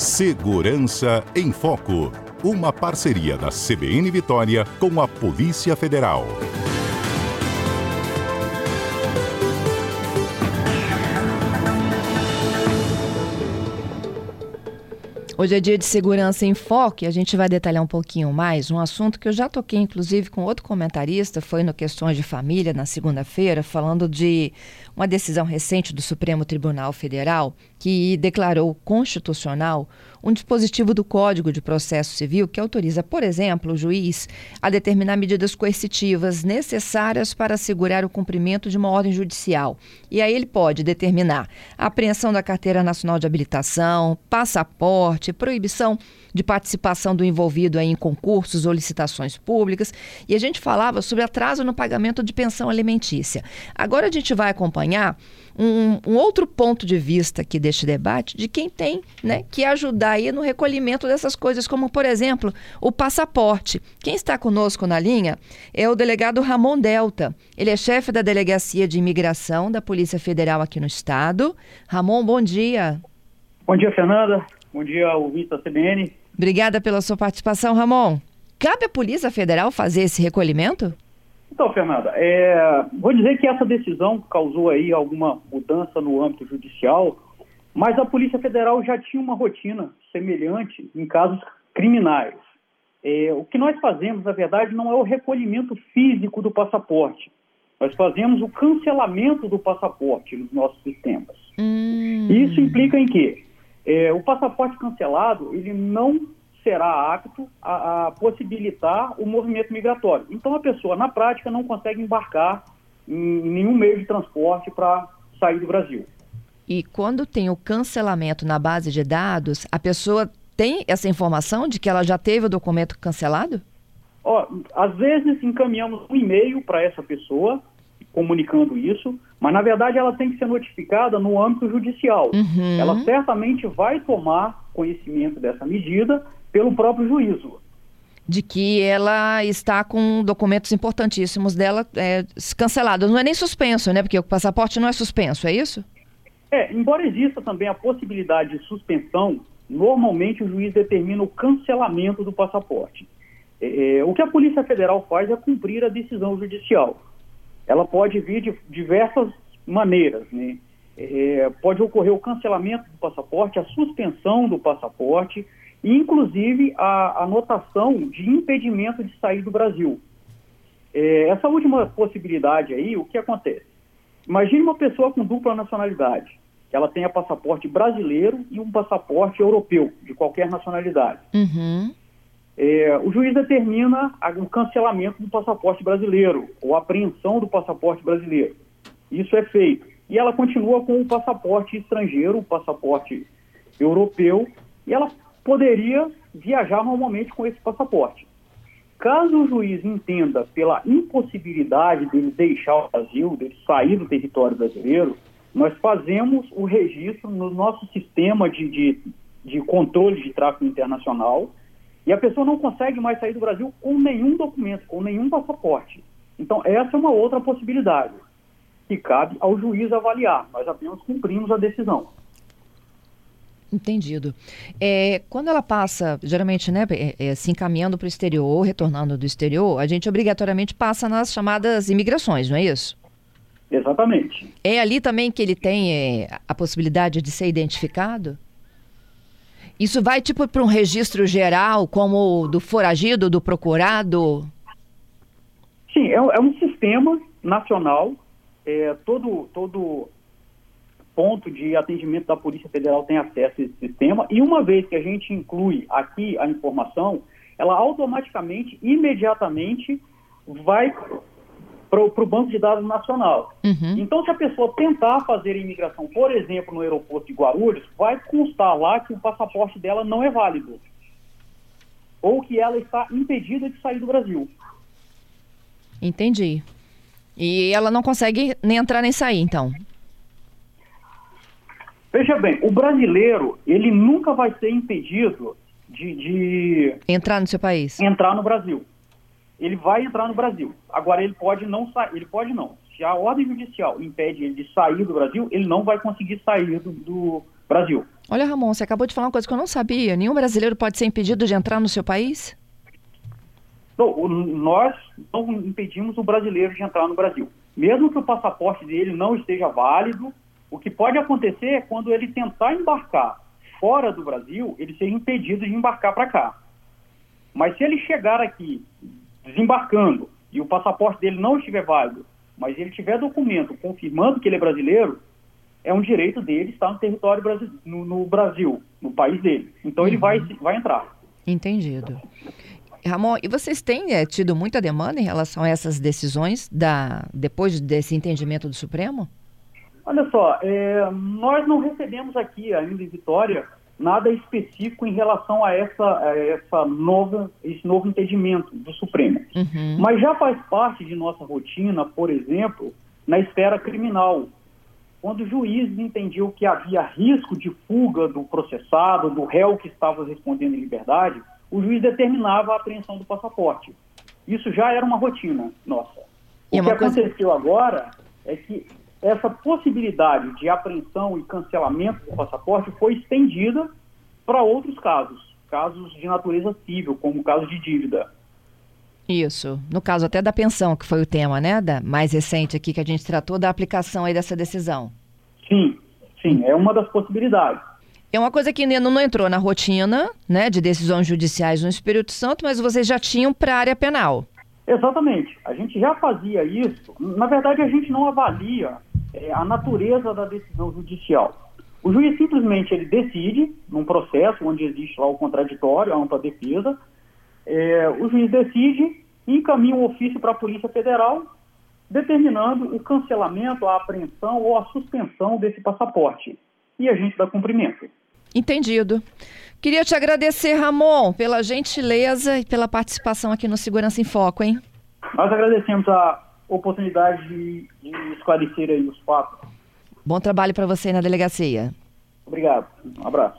Segurança em Foco. Uma parceria da CBN Vitória com a Polícia Federal. Hoje é dia de segurança em foco e a gente vai detalhar um pouquinho mais um assunto que eu já toquei, inclusive, com outro comentarista, foi no Questões de Família, na segunda-feira, falando de uma decisão recente do Supremo Tribunal Federal que declarou constitucional um dispositivo do Código de Processo Civil que autoriza, por exemplo, o juiz a determinar medidas coercitivas necessárias para assegurar o cumprimento de uma ordem judicial. E aí ele pode determinar a apreensão da carteira nacional de habilitação, passaporte, proibição de participação do envolvido em concursos ou licitações públicas. E a gente falava sobre atraso no pagamento de pensão alimentícia. Agora a gente vai acompanhar um, um, outro ponto de vista aqui deste debate de quem tem né, que ajudar aí no recolhimento dessas coisas, como, por exemplo, o passaporte. Quem está conosco na linha é o delegado Ramon Delta. Ele é chefe da Delegacia de Imigração da Polícia Federal aqui no Estado. Ramon, bom dia. Bom dia, Fernanda. Bom dia, ouvinte da CBN. Obrigada pela sua participação, Ramon. Cabe à Polícia Federal fazer esse recolhimento? Então, Fernanda, é, vou dizer que essa decisão causou aí alguma mudança no âmbito judicial, mas a Polícia Federal já tinha uma rotina semelhante em casos criminais. É, o que nós fazemos, na verdade, não é o recolhimento físico do passaporte. Nós fazemos o cancelamento do passaporte nos nossos sistemas. Hum. Isso implica em quê? É, o passaporte cancelado, ele não será apto a, a, possibilitar o movimento migratório. Então, a pessoa, na prática, não consegue embarcar em, nenhum meio de transporte para sair do Brasil. E quando tem o cancelamento na base de dados, a pessoa tem essa informação de que ela já teve o documento cancelado? Ó, às vezes encaminhamos um e-mail para essa pessoa comunicando isso, mas na verdade ela tem que ser notificada no âmbito judicial. Uhum. Ela certamente vai tomar conhecimento dessa medida pelo próprio juízo. De que ela está com documentos importantíssimos dela é, cancelados. Não é nem suspenso, né? Porque o passaporte não é suspenso, é isso? É, embora exista também a possibilidade de suspensão, normalmente o juiz determina o cancelamento do passaporte. É, é o que a Polícia Federal faz é cumprir a decisão judicial. Ela pode vir de diversas maneiras, né? É, pode ocorrer o cancelamento do passaporte, a suspensão do passaporte, inclusive a anotação de impedimento de sair do Brasil. É, essa última possibilidade aí, o que acontece? Imagine uma pessoa com dupla nacionalidade, que ela tenha passaporte brasileiro e um passaporte europeu, de qualquer nacionalidade. Uhum. É, o juiz determina o cancelamento do passaporte brasileiro, ou apreensão do passaporte brasileiro. Isso é feito. E ela continua com o passaporte estrangeiro, o passaporte europeu, e ela poderia viajar normalmente com esse passaporte. Caso o juiz entenda pela impossibilidade dele deixar o Brasil, dele sair do território brasileiro, nós fazemos o registro no nosso sistema de, de, de controle de tráfego internacional e a pessoa não consegue mais sair do Brasil com nenhum documento, com nenhum passaporte. Então, essa é uma outra possibilidade que cabe ao juiz avaliar. Nós apenas cumprimos a decisão. Entendido. É, quando ela passa, geralmente, né, é, é, se encaminhando para o exterior ou retornando do exterior, a gente obrigatoriamente passa nas chamadas imigrações, não é isso? Exatamente. É ali também que ele tem é, a possibilidade de ser identificado? Isso vai tipo para um registro geral, como o do foragido, do procurado? Sim, é, é um sistema nacional. É, todo, todo ponto de atendimento da Polícia Federal tem acesso a esse sistema e uma vez que a gente inclui aqui a informação, ela automaticamente, imediatamente, vai para o Banco de Dados Nacional. Uhum. Então, se a pessoa tentar fazer a imigração, por exemplo, no aeroporto de Guarulhos, vai constar lá que o passaporte dela não é válido ou que ela está impedida de sair do Brasil. Entendi. E ela não consegue nem entrar nem sair, então? Veja bem, o brasileiro, ele nunca vai ser impedido de, de, entrar no seu país. Entrar no Brasil. Ele vai entrar no Brasil. Agora ele pode não sair, ele pode não. Se a ordem judicial impede ele de sair do Brasil, ele não vai conseguir sair do, do, Brasil. Olha, Ramon, você acabou de falar uma coisa que eu não sabia. Nenhum brasileiro pode ser impedido de entrar no seu país? Não, nós não impedimos o brasileiro de entrar no Brasil. Mesmo que o passaporte dele não esteja válido, o que pode acontecer é quando ele tentar embarcar fora do Brasil, ele ser impedido de embarcar para cá. Mas se ele chegar aqui desembarcando e o passaporte dele não estiver válido, mas ele tiver documento confirmando que ele é brasileiro, é um direito dele estar no território brasileiro, no, no Brasil, no país dele. Então ele vai, uhum. vai entrar. Entendido. Ramon, e vocês têm é, tido muita demanda em relação a essas decisões da, depois desse entendimento do Supremo? Olha só, é, nós não recebemos aqui ainda em Vitória nada específico em relação a essa, a essa nova, esse novo entendimento do Supremo. Uhum. Mas já faz parte de nossa rotina, por exemplo, na esfera criminal. Quando juízes entendiam que havia risco de fuga do processado, do réu que estava respondendo em liberdade, o juiz determinava a apreensão do passaporte. Isso já era uma rotina nossa. O que coisa... aconteceu agora é que essa possibilidade de apreensão e cancelamento do passaporte foi estendida para outros casos, casos de natureza civil, como o caso de dívida. Isso. No caso até da pensão, que foi o tema, né, da mais recente aqui que a gente tratou da aplicação aí dessa decisão. Sim, sim, é uma das possibilidades. É uma coisa que ainda não entrou na rotina, né, de decisões judiciais no Espírito Santo, mas vocês já tinham para a área penal. Exatamente. A gente já fazia isso. Na verdade, a gente não avalia é, a natureza da decisão judicial. O juiz simplesmente ele decide, num processo onde existe lá o contraditório, a ampla defesa, é, o juiz decide e encaminha um ofício para a Polícia Federal determinando o cancelamento, a apreensão ou a suspensão desse passaporte. E a gente dá cumprimento. Entendido. Queria te agradecer, Ramon, pela gentileza e pela participação aqui no Segurança em Foco, hein? Nós agradecemos a oportunidade de, de esclarecer aí os fatos. Bom trabalho para você na delegacia. Obrigado. Um abraço.